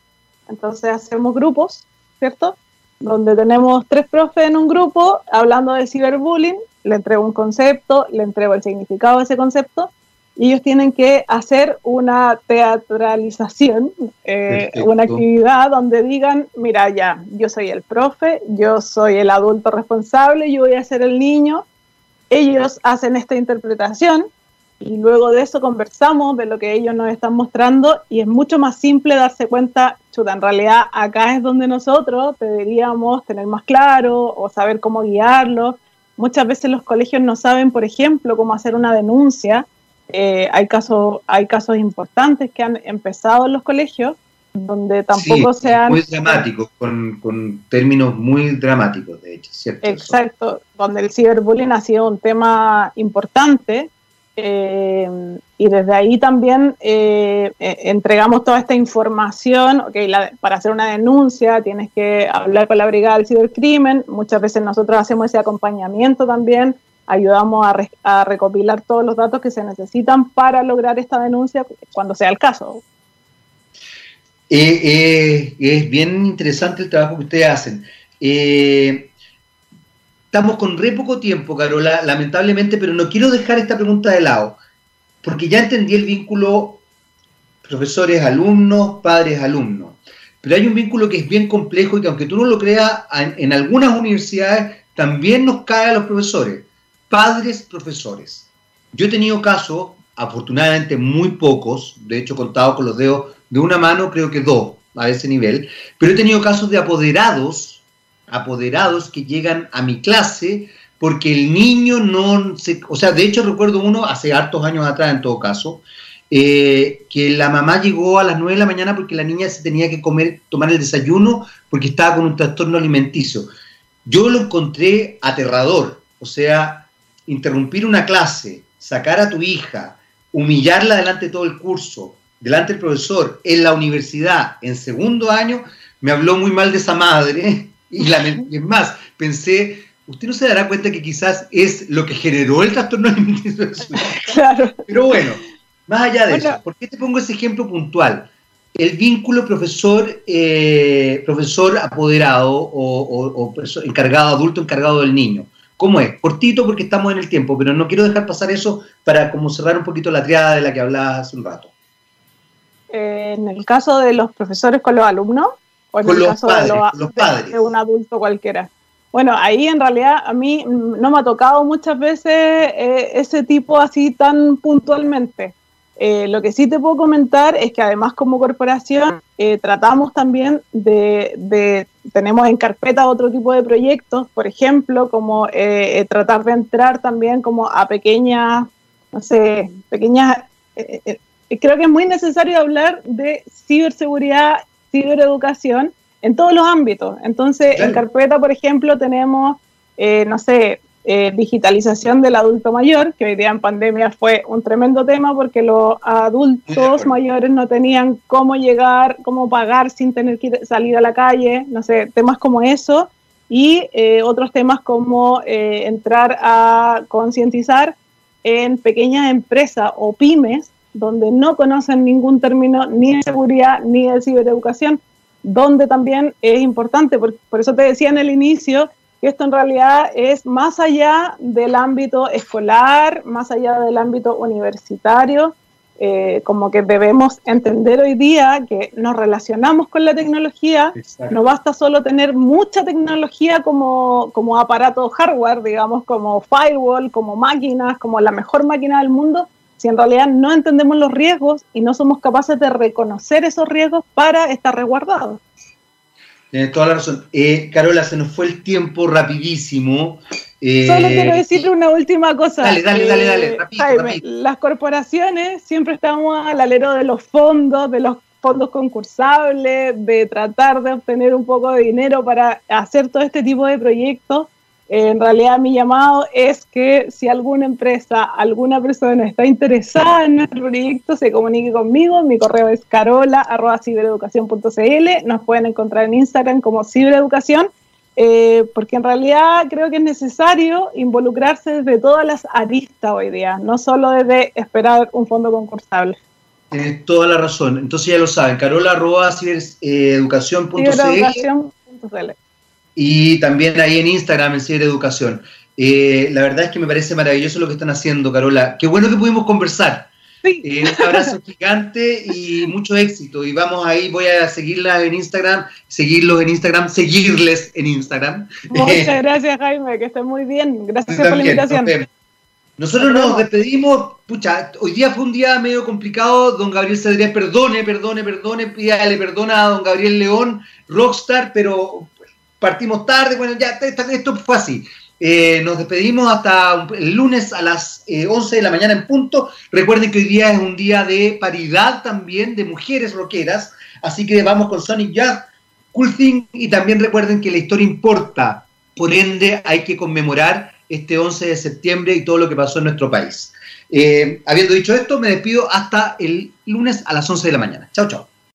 Entonces hacemos grupos, ¿cierto? Donde tenemos tres profes en un grupo hablando de ciberbullying, le entrego un concepto, le entrego el significado de ese concepto, y ellos tienen que hacer una teatralización, eh, una actividad donde digan, mira ya, yo soy el profe, yo soy el adulto responsable, yo voy a ser el niño, ellos hacen esta interpretación y luego de eso conversamos de lo que ellos nos están mostrando y es mucho más simple darse cuenta, chuta, en realidad acá es donde nosotros deberíamos tener más claro o saber cómo guiarlo. Muchas veces los colegios no saben, por ejemplo, cómo hacer una denuncia eh, hay, casos, hay casos importantes que han empezado en los colegios donde tampoco sí, Muy dramáticos, con, términos muy dramáticos, de hecho, ¿cierto? Exacto, donde el ciberbullying ha sido un tema importante eh, y desde ahí también eh, entregamos toda esta información, okay, para hacer una denuncia tienes que hablar con la brigada del cibercrimen, muchas veces nosotros hacemos ese acompañamiento también ayudamos a, recopilar todos los datos que se necesitan para lograr esta denuncia cuando sea el caso. Eh, eh, es bien interesante el trabajo que ustedes hacen. Eh, estamos con re poco tiempo, Carola, lamentablemente, pero no quiero dejar esta pregunta de lado, porque ya entendí el vínculo profesores-alumnos, padres-alumnos. Pero hay un vínculo que es bien complejo y que aunque tú no lo creas, en algunas universidades también nos cae a los profesores padres profesores. Yo he tenido casos, afortunadamente muy pocos, de hecho contado con los dedos de una mano, creo que dos a ese nivel, pero he tenido casos de apoderados, apoderados que llegan a mi clase porque el niño no se, o sea, de hecho recuerdo uno hace hartos años atrás en todo caso, eh, que la mamá llegó a las 9 de la mañana porque la niña se tenía que comer, tomar el desayuno porque estaba con un trastorno alimenticio. Yo lo encontré aterrador, o sea, interrumpir una clase, sacar a tu hija, humillarla delante de todo el curso, delante del profesor, en la universidad, en segundo año, me habló muy mal de esa madre. Y, la, es más, pensé, usted no se dará cuenta que quizás es lo que generó el trastorno alimenticio de su hija. Pero bueno, más allá de eso, ¿por qué te pongo ese ejemplo puntual? El vínculo profesor, eh, profesor apoderado o, o encargado, adulto encargado del niño. ¿Cómo es? Cortito porque estamos en el tiempo, pero no quiero dejar pasar eso para como cerrar un poquito la triada de la que hablaba hace un rato. Eh, en el caso de los profesores con los alumnos, o en el caso de, los, padres. De, un adulto cualquiera. Bueno, ahí en realidad a mí no me ha tocado muchas veces eh, ese tipo así tan puntualmente. Eh, lo que sí te puedo comentar es que además como corporación eh, tratamos también de, tenemos en carpeta otro tipo de proyectos, por ejemplo, como eh, tratar de entrar también como a pequeñas, no sé, pequeñas, creo que es muy necesario hablar de ciberseguridad, cibereducación en todos los ámbitos. Entonces, en carpeta, por ejemplo, tenemos, no sé, eh, digitalización del adulto mayor, que hoy día en pandemia fue un tremendo tema porque los adultos mayores no tenían cómo llegar, cómo pagar sin tener que salir a la calle, no sé, temas como eso, y eh, otros temas como eh, entrar a concientizar en pequeñas empresas o pymes donde no conocen ningún término ni de seguridad ni de cibereducación, donde también es importante, por, por eso te decía en el inicio, que esto en realidad es más allá del ámbito escolar, más allá del ámbito universitario, eh, como que debemos entender hoy día que nos relacionamos con la tecnología, no basta solo tener mucha tecnología como, como aparato hardware, digamos, como firewall, como máquinas, como la mejor máquina del mundo, si en realidad no entendemos los riesgos y no somos capaces de reconocer esos riesgos para estar resguardados. Tienes toda la razón. Eh, Carola, se nos fue el tiempo rapidísimo. Eh, Solo quiero decirle una última cosa. Dale, dale, dale, dale, Jaime, Las corporaciones siempre estamos al alero de los fondos, de los fondos concursables, de tratar de obtener un poco de dinero para hacer todo este tipo de proyectos en realidad mi llamado es que si alguna empresa, alguna persona está interesada en nuestro proyecto, se comunique conmigo. Mi correo es carola.cibereducación.cl. Nos pueden encontrar en Instagram como cibereducación, eh, porque en realidad creo que es necesario involucrarse desde todas las aristas hoy día, no solo desde esperar un fondo concursable. Tienes toda la razón. Entonces ya lo saben, carola.cibereducación.cl y también ahí en Instagram, en Cibereducación. Educación. Eh, la verdad es que me parece maravilloso lo que están haciendo, Carola. Qué bueno que pudimos conversar. Eh, un abrazo gigante y mucho éxito. Y vamos ahí, voy a seguirla en Instagram, seguirlos en Instagram, seguirles en Instagram. Muchas gracias, Jaime, que esté muy bien. Gracias por la invitación. Nosotros nos despedimos, pucha, hoy día fue un día medio complicado, don Gabriel Cedrés, perdone, perdone, perdone, pídale perdona a don Gabriel León, rockstar, pero partimos tarde, bueno, ya esto fue así. Eh, nos despedimos hasta el lunes a las 11 de la mañana en punto. Recuerden que hoy día es un día de paridad también de mujeres rockeras. Así que vamos con Sonic Jazz, Cool Thing. Y también recuerden que la historia importa. Por ende, hay que conmemorar este 11 de septiembre y todo lo que pasó en nuestro país. habiendo dicho esto, me despido hasta el lunes a las 11 de la mañana. Chao, chao.